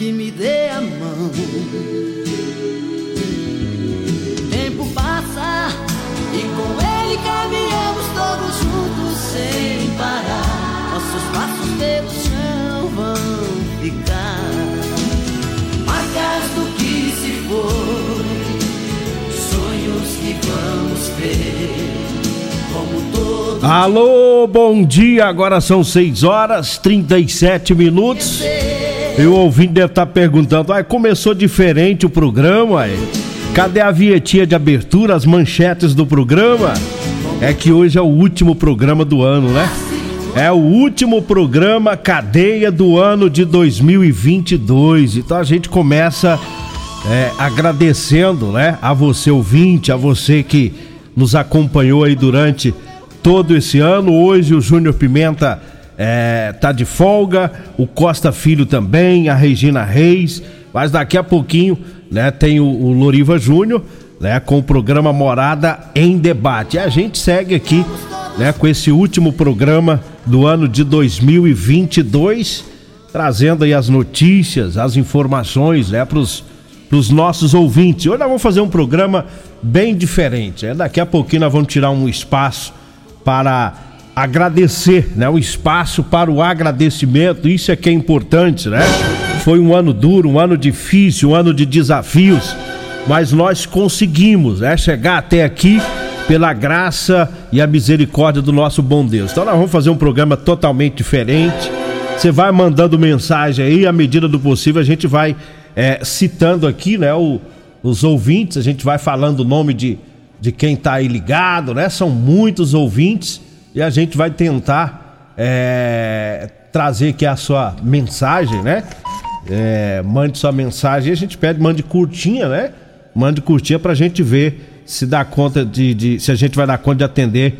Que me dê a mão. Tempo passa e com ele caminhamos todos juntos sem parar. Nossos passos pelo chão vão ficar marcas do que se foi sonhos que vamos ter. Alô, bom dia. Agora são 6 horas 37 minutos. E o ouvinte deve estar perguntando: ah, começou diferente o programa? Aí. Cadê a vietinha de abertura, as manchetes do programa? É que hoje é o último programa do ano, né? É o último programa cadeia do ano de 2022. Então a gente começa é, agradecendo, né, a você ouvinte, a você que nos acompanhou aí durante todo esse ano. Hoje o Júnior Pimenta é, tá de folga, o Costa Filho também, a Regina Reis, mas daqui a pouquinho, né, tem o, o Loriva Júnior, né, com o programa Morada em Debate. E a gente segue aqui, né, com esse último programa do ano de 2022, trazendo aí as notícias, as informações, né, pros para os nossos ouvintes. Hoje nós vamos fazer um programa bem diferente. É, daqui a pouquinho nós vamos tirar um espaço para agradecer, né? Um espaço para o agradecimento. Isso é que é importante, né? Foi um ano duro, um ano difícil, um ano de desafios, mas nós conseguimos, né? Chegar até aqui pela graça e a misericórdia do nosso bom Deus. Então nós vamos fazer um programa totalmente diferente. Você vai mandando mensagem aí, à medida do possível a gente vai é, citando aqui, né, o, os ouvintes, a gente vai falando o nome de, de quem tá aí ligado, né? São muitos ouvintes e a gente vai tentar é, trazer aqui a sua mensagem, né? É, mande sua mensagem, a gente pede, mande curtinha, né? Mande curtinha pra gente ver se dá conta de, de se a gente vai dar conta de atender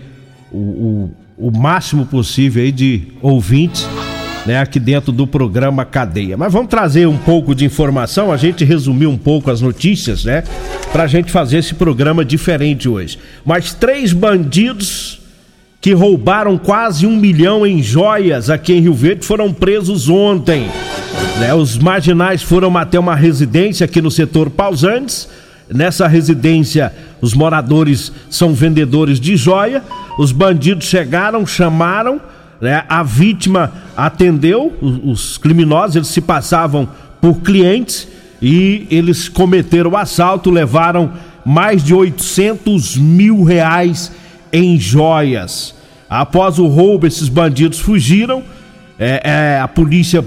o, o, o máximo possível aí de ouvintes né, aqui dentro do programa Cadeia. Mas vamos trazer um pouco de informação, a gente resumiu um pouco as notícias, né, pra gente fazer esse programa diferente hoje. Mas três bandidos que roubaram quase um milhão em joias aqui em Rio Verde foram presos ontem. Né, os marginais foram até uma residência aqui no setor Pausantes. Nessa residência, os moradores são vendedores de joia. Os bandidos chegaram, chamaram né? A vítima atendeu, os, os criminosos, eles se passavam por clientes e eles cometeram o assalto, levaram mais de 800 mil reais em joias. Após o roubo, esses bandidos fugiram. É, é, a polícia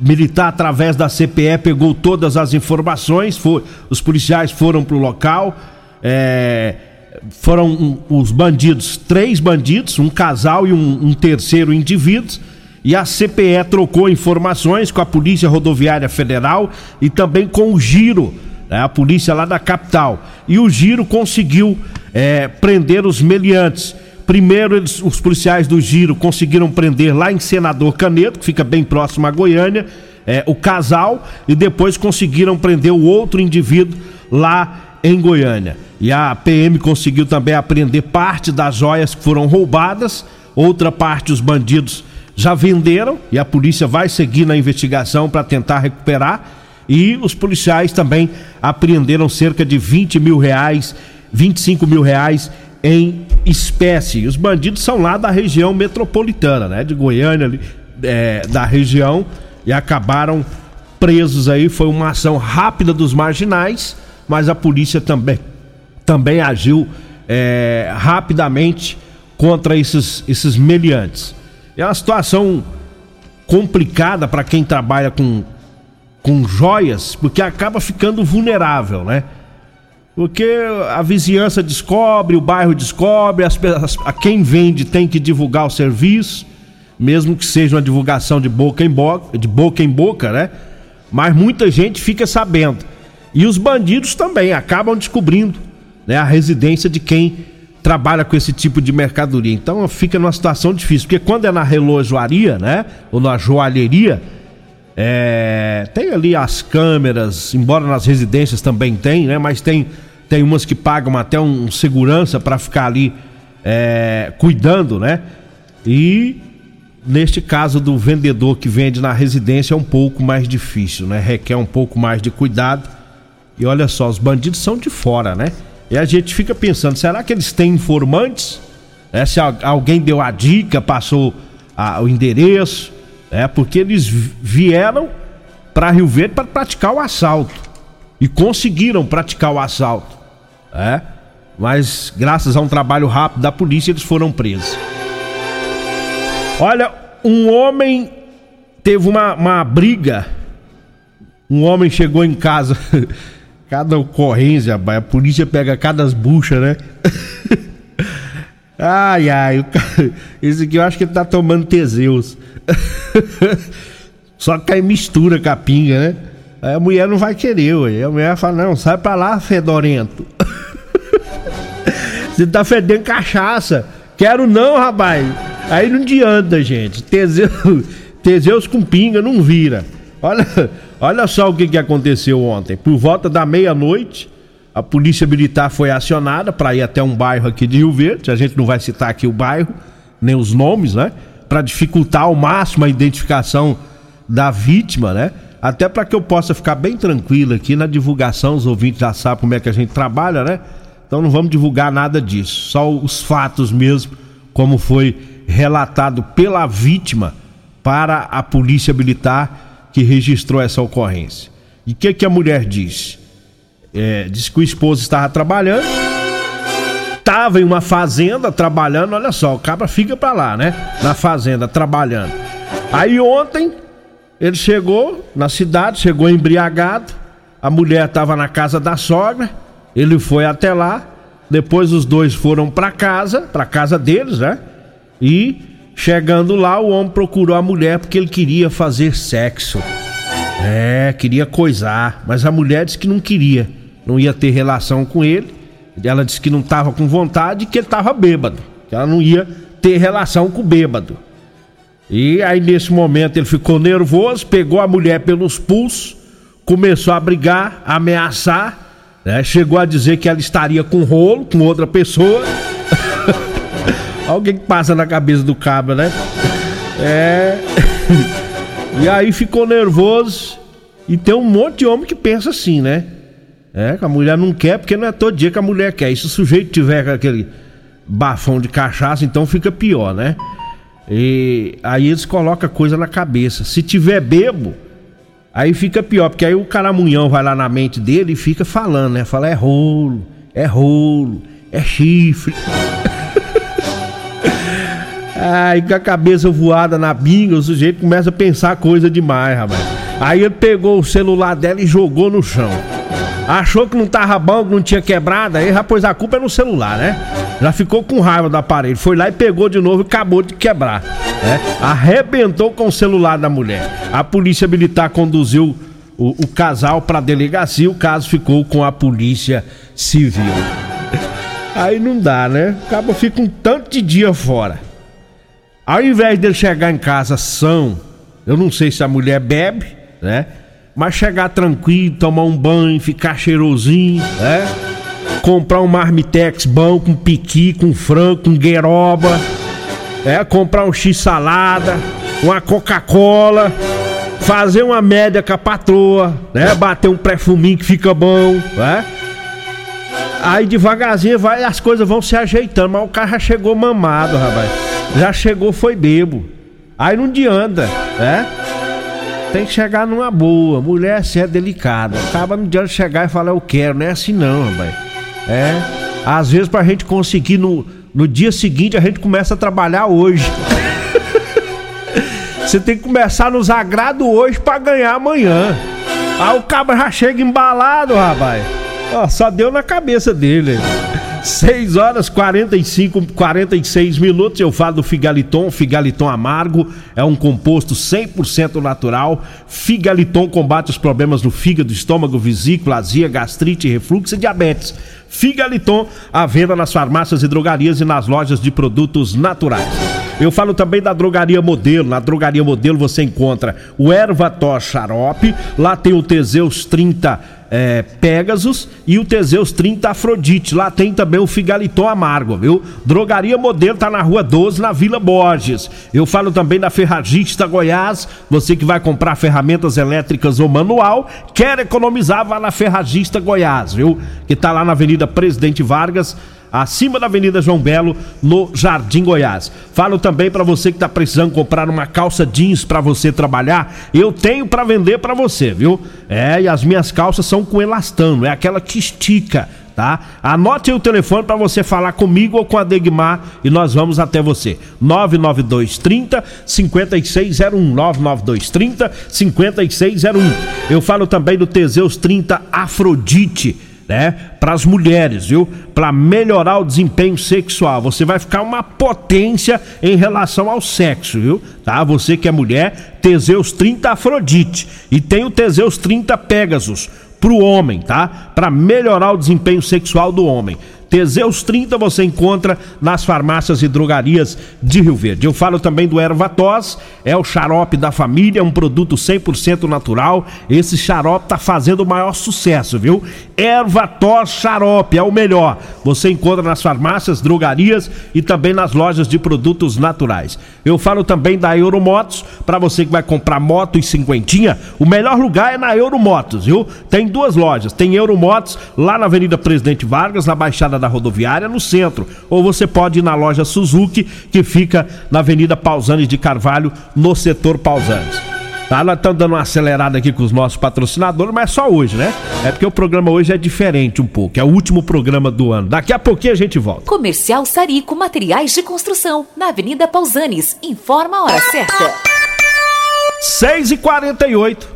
militar, através da CPE, pegou todas as informações. Foi, os policiais foram para o local. É, foram os bandidos, três bandidos, um casal e um, um terceiro indivíduo. E a CPE trocou informações com a Polícia Rodoviária Federal e também com o Giro, né, a polícia lá da capital. E o Giro conseguiu é, prender os meliantes. Primeiro, eles, os policiais do Giro conseguiram prender lá em Senador Canedo, que fica bem próximo a Goiânia, é, o casal, e depois conseguiram prender o outro indivíduo lá em Goiânia. E a PM conseguiu também apreender parte das joias que foram roubadas, outra parte os bandidos já venderam e a polícia vai seguir na investigação para tentar recuperar. E os policiais também apreenderam cerca de 20 mil reais, 25 mil reais em espécie. Os bandidos são lá da região metropolitana, né? De Goiânia, ali, é, da região, e acabaram presos aí. Foi uma ação rápida dos marginais, mas a polícia também, também agiu é, rapidamente contra esses, esses meliantes. É uma situação complicada para quem trabalha com, com joias, porque acaba ficando vulnerável, né? Porque a vizinhança descobre, o bairro descobre, as, as, a quem vende tem que divulgar o serviço, mesmo que seja uma divulgação de boca em boca, de boca em boca, né? Mas muita gente fica sabendo. E os bandidos também acabam descobrindo né, a residência de quem trabalha com esse tipo de mercadoria. Então fica numa situação difícil, porque quando é na relojoaria, né, ou na joalheria, é, tem ali as câmeras, embora nas residências também tem, né, mas tem tem umas que pagam até um segurança para ficar ali é, cuidando, né? E neste caso do vendedor que vende na residência é um pouco mais difícil, né? Requer um pouco mais de cuidado. E olha só, os bandidos são de fora, né? E a gente fica pensando, será que eles têm informantes? É, se alguém deu a dica, passou a, o endereço, é porque eles vieram para Rio Verde para praticar o assalto e conseguiram praticar o assalto, é? Mas graças a um trabalho rápido da polícia eles foram presos. Olha, um homem teve uma, uma briga. Um homem chegou em casa Cada ocorrência, a polícia pega cada bucha, né? ai, ai, cara, esse aqui eu acho que ele tá tomando Teseus. Só que aí mistura com a pinga, né? Aí a mulher não vai querer, ué. A mulher fala, não, sai pra lá, fedorento. Você tá fedendo cachaça. Quero não, rapaz. Aí não adianta, gente. Teseus, Teseus com pinga não vira. Olha, olha só o que, que aconteceu ontem. Por volta da meia-noite, a polícia militar foi acionada para ir até um bairro aqui de Rio Verde. A gente não vai citar aqui o bairro, nem os nomes, né? Para dificultar ao máximo a identificação da vítima, né? Até para que eu possa ficar bem tranquilo aqui na divulgação, os ouvintes já sabem como é que a gente trabalha, né? Então não vamos divulgar nada disso, só os fatos mesmo, como foi relatado pela vítima para a polícia militar que registrou essa ocorrência. E o que, que a mulher disse? É, disse que o esposo estava trabalhando, estava em uma fazenda trabalhando, olha só, o cabra fica para lá, né? Na fazenda trabalhando. Aí ontem ele chegou na cidade, chegou embriagado, a mulher estava na casa da sogra, ele foi até lá, depois os dois foram para casa, para casa deles, né? E Chegando lá, o homem procurou a mulher porque ele queria fazer sexo. É, queria coisar, mas a mulher disse que não queria, não ia ter relação com ele. Ela disse que não estava com vontade que ele estava bêbado, que ela não ia ter relação com o bêbado. E aí nesse momento ele ficou nervoso, pegou a mulher pelos pulsos, começou a brigar, a ameaçar, né? chegou a dizer que ela estaria com rolo com outra pessoa. Alguém que passa na cabeça do cabra, né? É. e aí ficou nervoso. E tem um monte de homem que pensa assim, né? É, que a mulher não quer, porque não é todo dia que a mulher quer. E se o sujeito tiver aquele bafão de cachaça, então fica pior, né? E aí eles colocam coisa na cabeça. Se tiver bebo, aí fica pior, porque aí o caramunhão vai lá na mente dele e fica falando, né? Fala, é rolo, é rolo, é chifre. Aí com a cabeça voada na binga, o sujeito começa a pensar coisa demais, rapaz. Aí ele pegou o celular dela e jogou no chão. Achou que não tava bom, que não tinha quebrado, aí pôs a culpa no celular, né? Já ficou com raiva do aparelho. Foi lá e pegou de novo e acabou de quebrar. Né? Arrebentou com o celular da mulher. A polícia militar conduziu o, o casal para delegacia. O caso ficou com a polícia civil. Aí não dá, né? Acaba fica um tanto de dia fora. Ao invés dele chegar em casa são, eu não sei se a mulher bebe, né? Mas chegar tranquilo, tomar um banho, ficar cheirosinho, né? Comprar um marmitex bom com piqui, com frango, com gueroba, é, comprar um x-salada, uma Coca-Cola, fazer uma média com a patroa, né? Bater um perfuminho que fica bom, né? Aí devagarzinho vai, as coisas vão se ajeitando, mas o cara já chegou mamado, rapaz. Já chegou, foi bebo. Aí não adianta, né? Tem que chegar numa boa. Mulher assim é delicada. Acaba não adianta chegar e falar eu quero. Não é assim não, rapaz. É. Às vezes pra gente conseguir no, no dia seguinte, a gente começa a trabalhar hoje. Você tem que começar nos agrado hoje para ganhar amanhã. Aí o cabra já chega embalado, rapaz. Ó, só deu na cabeça dele. 6 horas 45, 46 minutos. Eu falo do Figaliton. Figaliton amargo é um composto 100% natural. Figaliton combate os problemas no fígado, estômago, vesícula, azia, gastrite, refluxo e diabetes. Figaliton à venda nas farmácias e drogarias e nas lojas de produtos naturais. Eu falo também da Drogaria Modelo. Na Drogaria Modelo você encontra o Ervator Xarope, lá tem o Teseus 30 é, Pegasus e o Teseus 30 Afrodite. Lá tem também o Figaliton Amargo, viu? Drogaria Modelo tá na rua 12, na Vila Borges. Eu falo também da Ferragista Goiás. Você que vai comprar ferramentas elétricas ou manual, quer economizar, vá na Ferragista Goiás, viu? Que tá lá na Avenida Presidente Vargas acima da Avenida João Belo, no Jardim Goiás. Falo também para você que está precisando comprar uma calça jeans para você trabalhar, eu tenho para vender para você, viu? É, e as minhas calças são com elastano, é aquela que estica tá? Anote o telefone para você falar comigo ou com a Degmar e nós vamos até você. 99230 5601 99230 5601. Eu falo também do Teseus 30 Afrodite né? Para as mulheres, viu? Para melhorar o desempenho sexual. Você vai ficar uma potência em relação ao sexo, viu? Tá? Você que é mulher, Teseus 30 Afrodite e tem o Teseus 30 Pegasus pro homem, tá? Para melhorar o desempenho sexual do homem. Teseus 30 você encontra nas farmácias e drogarias de Rio Verde. Eu falo também do Ervatos, é o xarope da família, um produto 100% natural. Esse xarope tá fazendo o maior sucesso, viu? Ervatos xarope é o melhor. Você encontra nas farmácias, drogarias e também nas lojas de produtos naturais. Eu falo também da Euromotos, para você que vai comprar moto e cinquentinha, o melhor lugar é na Euromotos, viu? Tem duas lojas, tem Euromotos lá na Avenida Presidente Vargas, na Baixada da rodoviária no centro. Ou você pode ir na loja Suzuki, que fica na Avenida Pausanes de Carvalho, no setor Pausanes. Tá, nós estamos dando uma acelerada aqui com os nossos patrocinadores, mas é só hoje, né? É porque o programa hoje é diferente um pouco, é o último programa do ano. Daqui a pouquinho a gente volta. Comercial Sarico Materiais de Construção, na Avenida Pausanes. Informa a hora certa. 6 e 48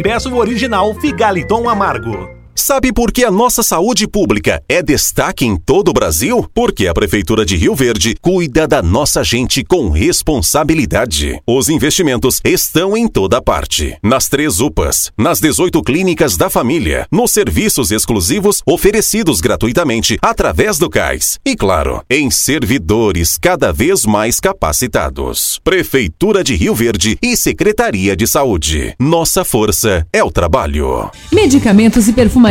peço o original Figaliton Amargo. Sabe por que a nossa saúde pública é destaque em todo o Brasil? Porque a Prefeitura de Rio Verde cuida da nossa gente com responsabilidade. Os investimentos estão em toda parte. Nas três UPAs, nas 18 clínicas da família, nos serviços exclusivos oferecidos gratuitamente através do CAIS. E claro, em servidores cada vez mais capacitados. Prefeitura de Rio Verde e Secretaria de Saúde. Nossa força é o trabalho. Medicamentos e perfumaria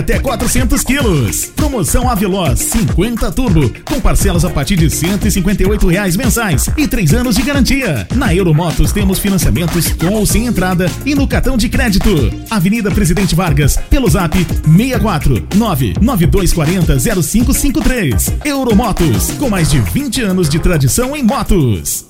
até 400 quilos. Promoção Aveloz 50 Turbo, com parcelas a partir de 158 reais mensais e 3 anos de garantia. Na Euromotos temos financiamentos com ou sem entrada e no cartão de crédito. Avenida Presidente Vargas, pelo zap 64 99240 0553. Euromotos, com mais de 20 anos de tradição em motos.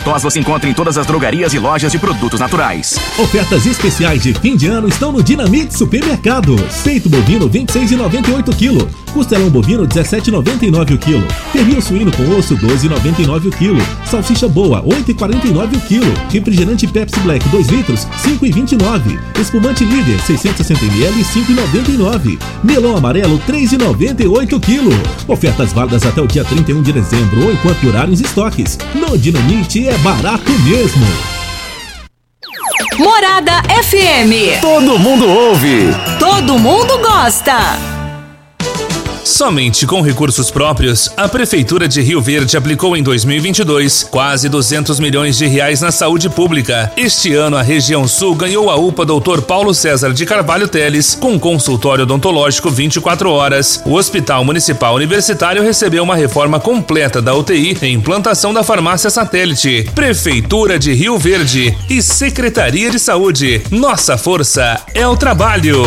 tos você encontra em todas as drogarias e lojas de produtos naturais. Ofertas especiais de fim de ano estão no Dinamite Supermercados. Peito bovino 26,98 kg. Costelão bovino 17,99 o quilo. Pernil suíno com osso 12,99 o quilo. Salsicha boa 8,49 o quilo. Refrigerante Pepsi Black 2 litros 5,29. Espumante líder 660 ml 5,99. Melão amarelo 3,98 o quilo. Ofertas válidas até o dia 31 de dezembro ou enquanto durarem os estoques. No Dinamite é barato mesmo. Morada FM. Todo mundo ouve. Todo mundo gosta. Somente com recursos próprios, a Prefeitura de Rio Verde aplicou em 2022 quase 200 milhões de reais na saúde pública. Este ano, a região sul ganhou a UPA Dr. Paulo César de Carvalho Teles, com consultório odontológico 24 horas. O Hospital Municipal Universitário recebeu uma reforma completa da UTI e implantação da farmácia satélite. Prefeitura de Rio Verde e Secretaria de Saúde. Nossa força é o trabalho.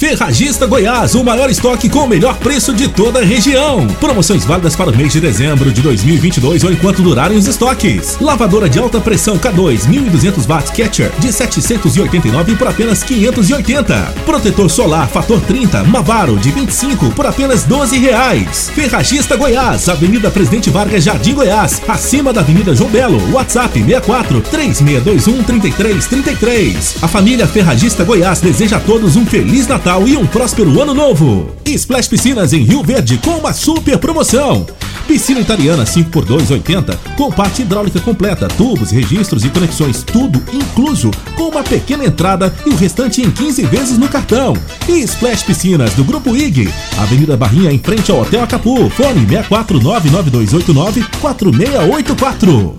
Ferragista Goiás, o maior estoque com o melhor preço de toda a região. Promoções válidas para o mês de dezembro de 2022 ou enquanto durarem os estoques. Lavadora de alta pressão K2 1200 watts Catcher de 789 por apenas 580. Protetor solar fator 30 Mavaro de 25 por apenas 12 reais. Ferragista Goiás, Avenida Presidente Vargas, Jardim Goiás, acima da Avenida João Belo. WhatsApp 64 3621 3333. A família Ferragista Goiás deseja a todos um feliz Natal Natal e um próspero ano novo. Splash Piscinas em Rio Verde com uma super promoção. Piscina italiana 5x2,80 com parte hidráulica completa, tubos, registros e conexões, tudo incluso, com uma pequena entrada e o restante em 15 vezes no cartão. E Splash Piscinas do Grupo IG, Avenida Barrinha em frente ao Hotel Acapu, fone 64992894684.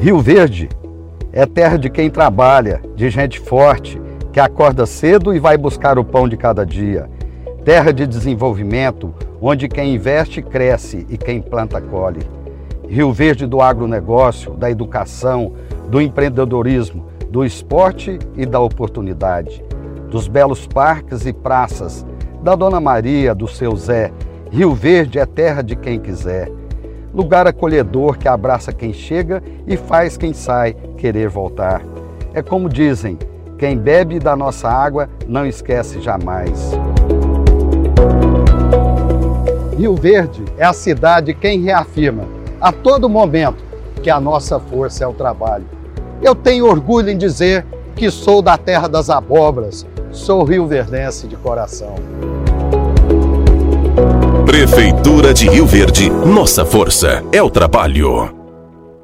Rio Verde é terra de quem trabalha, de gente forte que acorda cedo e vai buscar o pão de cada dia. Terra de desenvolvimento, onde quem investe cresce e quem planta colhe. Rio Verde do agronegócio, da educação, do empreendedorismo, do esporte e da oportunidade. Dos belos parques e praças, da Dona Maria, do seu Zé. Rio Verde é terra de quem quiser. Lugar acolhedor que abraça quem chega e faz quem sai querer voltar. É como dizem, quem bebe da nossa água não esquece jamais. Rio Verde é a cidade quem reafirma a todo momento que a nossa força é o trabalho. Eu tenho orgulho em dizer que sou da terra das abobras, sou rio-verdense de coração. Prefeitura de Rio Verde, nossa força é o trabalho.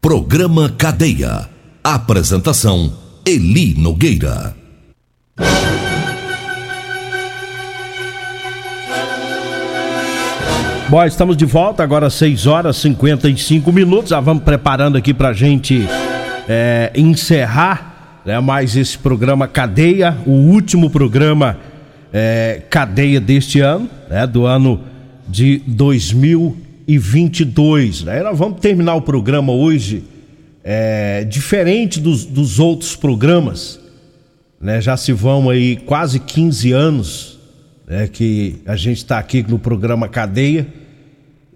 Programa Cadeia. Apresentação: Eli Nogueira. Bom, estamos de volta agora às 6 horas e 55 minutos. Já vamos preparando aqui para a gente é, encerrar né, mais esse programa Cadeia, o último programa é, Cadeia deste ano, né, do ano de 2020. 2022. Né? Nós vamos terminar o programa hoje é, diferente dos, dos outros programas. Né? Já se vão aí quase 15 anos né, que a gente está aqui no programa Cadeia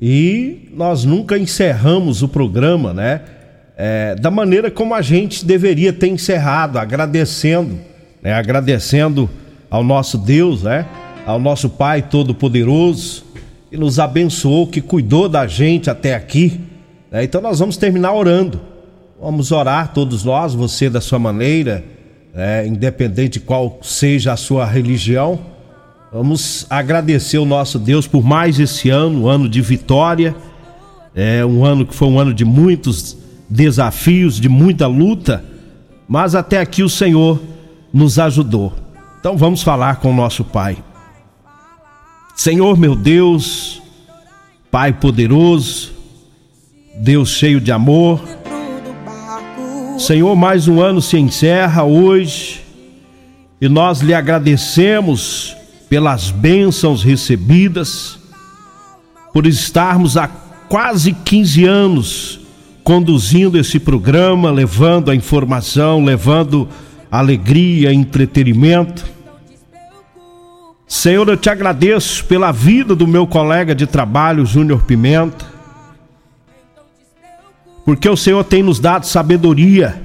e nós nunca encerramos o programa, né? É, da maneira como a gente deveria ter encerrado, agradecendo, né, agradecendo ao nosso Deus, né, ao nosso Pai Todo-Poderoso, que nos abençoou, que cuidou da gente até aqui. Né? Então nós vamos terminar orando. Vamos orar todos nós, você da sua maneira, é, independente de qual seja a sua religião Vamos agradecer o nosso Deus por mais esse ano, um ano de vitória. É um ano que foi um ano de muitos desafios, de muita luta, mas até aqui o Senhor nos ajudou. Então vamos falar com o nosso Pai. Senhor meu Deus, Pai poderoso, Deus cheio de amor. Senhor, mais um ano se encerra hoje e nós lhe agradecemos pelas bênçãos recebidas, por estarmos há quase 15 anos conduzindo esse programa, levando a informação, levando alegria, entretenimento. Senhor, eu te agradeço pela vida do meu colega de trabalho, Júnior Pimenta, porque o Senhor tem nos dado sabedoria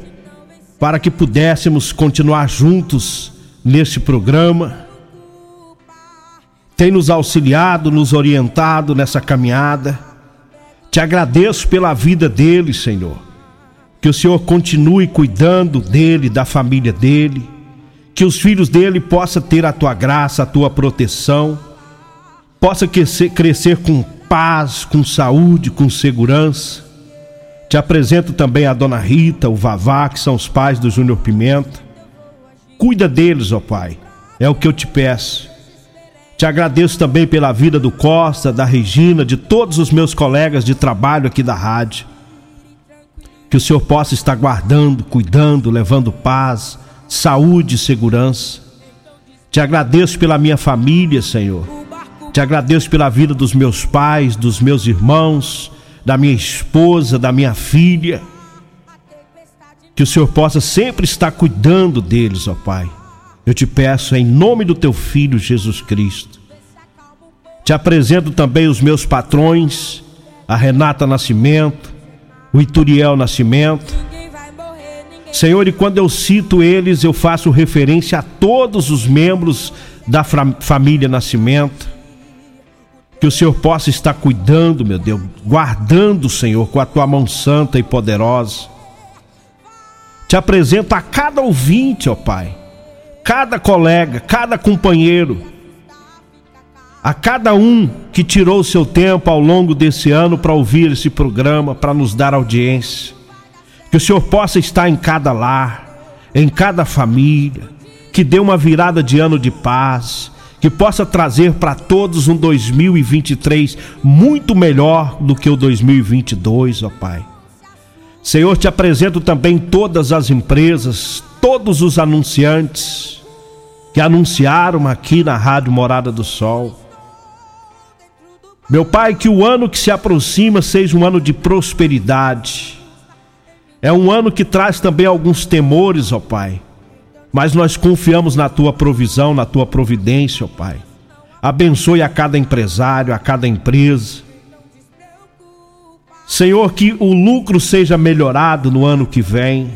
para que pudéssemos continuar juntos nesse programa tem nos auxiliado, nos orientado nessa caminhada. Te agradeço pela vida dele, Senhor. Que o Senhor continue cuidando dele, da família dele. Que os filhos dele possam ter a tua graça, a tua proteção. Possa crescer, crescer com paz, com saúde, com segurança. Te apresento também a dona Rita, o Vavá, que são os pais do Júnior Pimenta. Cuida deles, ó Pai. É o que eu te peço. Te agradeço também pela vida do Costa, da Regina, de todos os meus colegas de trabalho aqui da rádio. Que o Senhor possa estar guardando, cuidando, levando paz, saúde e segurança. Te agradeço pela minha família, Senhor. Te agradeço pela vida dos meus pais, dos meus irmãos, da minha esposa, da minha filha. Que o Senhor possa sempre estar cuidando deles, ó Pai. Eu te peço em nome do teu filho Jesus Cristo. Te apresento também os meus patrões, a Renata Nascimento, o Ituriel Nascimento. Senhor, e quando eu cito eles, eu faço referência a todos os membros da família Nascimento. Que o Senhor possa estar cuidando, meu Deus, guardando, Senhor, com a tua mão santa e poderosa. Te apresento a cada ouvinte, ó Pai cada colega, cada companheiro, a cada um que tirou o seu tempo ao longo desse ano para ouvir esse programa, para nos dar audiência. Que o Senhor possa estar em cada lar, em cada família, que dê uma virada de ano de paz, que possa trazer para todos um 2023 muito melhor do que o 2022, ó Pai. Senhor, te apresento também todas as empresas, todos os anunciantes, que anunciaram aqui na Rádio Morada do Sol. Meu Pai, que o ano que se aproxima seja um ano de prosperidade. É um ano que traz também alguns temores, ó Pai. Mas nós confiamos na tua provisão, na tua providência, ó Pai. Abençoe a cada empresário, a cada empresa. Senhor, que o lucro seja melhorado no ano que vem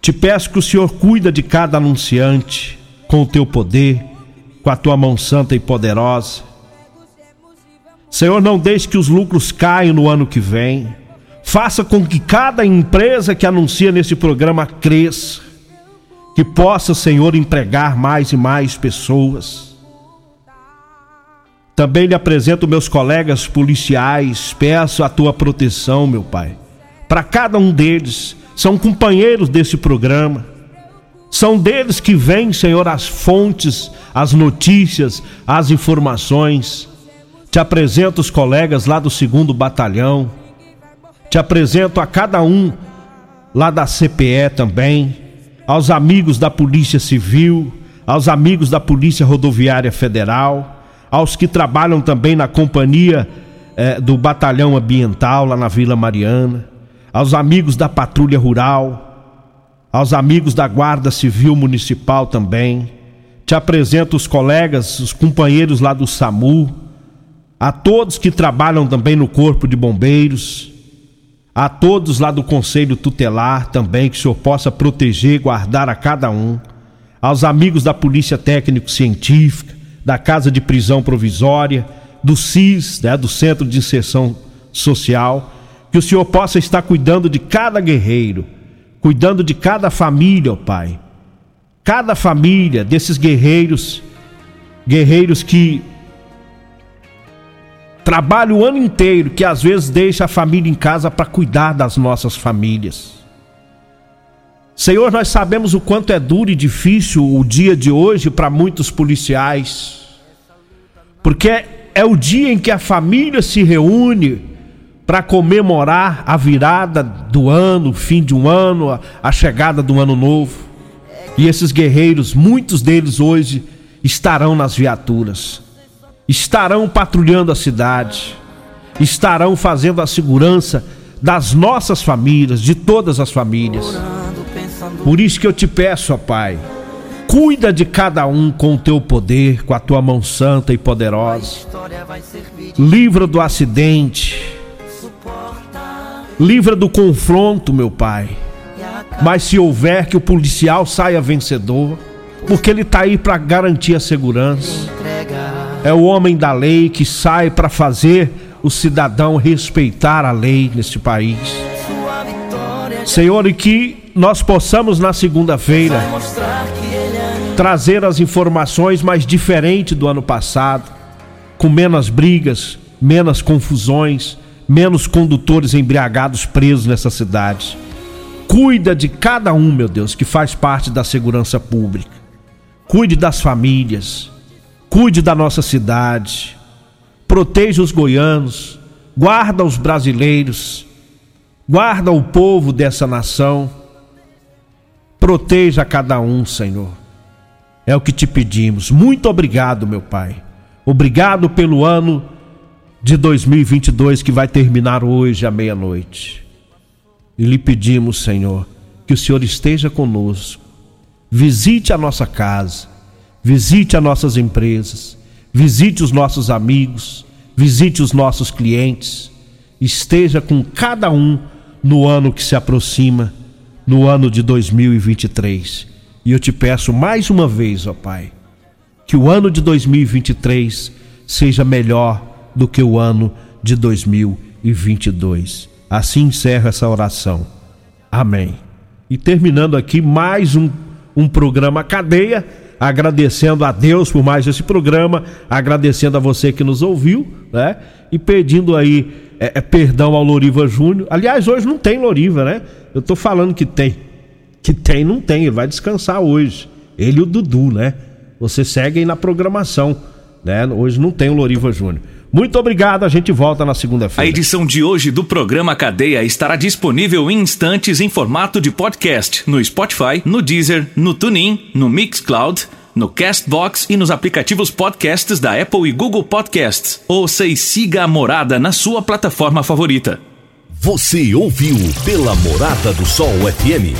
te peço que o Senhor cuida de cada anunciante com o teu poder, com a tua mão santa e poderosa. Senhor, não deixe que os lucros caiam no ano que vem. Faça com que cada empresa que anuncia nesse programa cresça. Que possa, Senhor, empregar mais e mais pessoas. Também lhe apresento meus colegas policiais, peço a tua proteção, meu Pai, para cada um deles são companheiros desse programa. São deles que vêm, Senhor, as fontes, as notícias, as informações. Te apresento os colegas lá do segundo batalhão. Te apresento a cada um lá da CPE também, aos amigos da Polícia Civil, aos amigos da Polícia Rodoviária Federal, aos que trabalham também na companhia eh, do Batalhão Ambiental lá na Vila Mariana, aos amigos da Patrulha Rural, aos amigos da Guarda Civil Municipal também. Te apresento os colegas, os companheiros lá do SAMU, a todos que trabalham também no Corpo de Bombeiros, a todos lá do Conselho Tutelar também, que o senhor possa proteger e guardar a cada um, aos amigos da Polícia Técnico-Científica, da Casa de Prisão Provisória, do CIS, né, do Centro de Inserção Social, que o senhor possa estar cuidando de cada guerreiro, cuidando de cada família, ó Pai. Cada família desses guerreiros, guerreiros que trabalha o ano inteiro, que às vezes deixa a família em casa para cuidar das nossas famílias. Senhor, nós sabemos o quanto é duro e difícil o dia de hoje para muitos policiais, porque é o dia em que a família se reúne para comemorar a virada do ano, o fim de um ano, a, a chegada do ano novo. E esses guerreiros, muitos deles hoje, estarão nas viaturas estarão patrulhando a cidade, estarão fazendo a segurança das nossas famílias, de todas as famílias. Por isso que eu te peço, ó Pai, cuida de cada um com o teu poder, com a tua mão santa e poderosa. Livra do acidente, livra do confronto, meu Pai. Mas se houver que o policial saia vencedor, porque ele está aí para garantir a segurança é o homem da lei que sai para fazer o cidadão respeitar a lei neste país. Senhor, e que nós possamos na segunda-feira trazer as informações mais diferentes do ano passado, com menos brigas, menos confusões, menos condutores embriagados presos nessa cidade. Cuida de cada um, meu Deus, que faz parte da segurança pública. Cuide das famílias Cuide da nossa cidade, proteja os goianos, guarda os brasileiros, guarda o povo dessa nação, proteja cada um, Senhor. É o que te pedimos. Muito obrigado, meu Pai. Obrigado pelo ano de 2022 que vai terminar hoje à meia-noite. E lhe pedimos, Senhor, que o Senhor esteja conosco. Visite a nossa casa visite as nossas empresas, visite os nossos amigos, visite os nossos clientes, esteja com cada um no ano que se aproxima, no ano de 2023. E eu te peço mais uma vez, ó Pai, que o ano de 2023 seja melhor do que o ano de 2022. Assim encerro essa oração. Amém. E terminando aqui mais um, um programa cadeia agradecendo a Deus por mais esse programa, agradecendo a você que nos ouviu, né? E pedindo aí é, é, perdão ao Loriva Júnior. Aliás, hoje não tem Loriva, né? Eu tô falando que tem. Que tem, não tem, ele vai descansar hoje. Ele e o Dudu, né? Você segue aí na programação, né? Hoje não tem o Loriva Júnior. Muito obrigado, a gente volta na segunda-feira. A edição de hoje do programa Cadeia estará disponível em instantes em formato de podcast no Spotify, no Deezer, no TuneIn, no Mixcloud, no Castbox e nos aplicativos podcasts da Apple e Google Podcasts. Ouça e siga a Morada na sua plataforma favorita. Você ouviu pela Morada do Sol FM.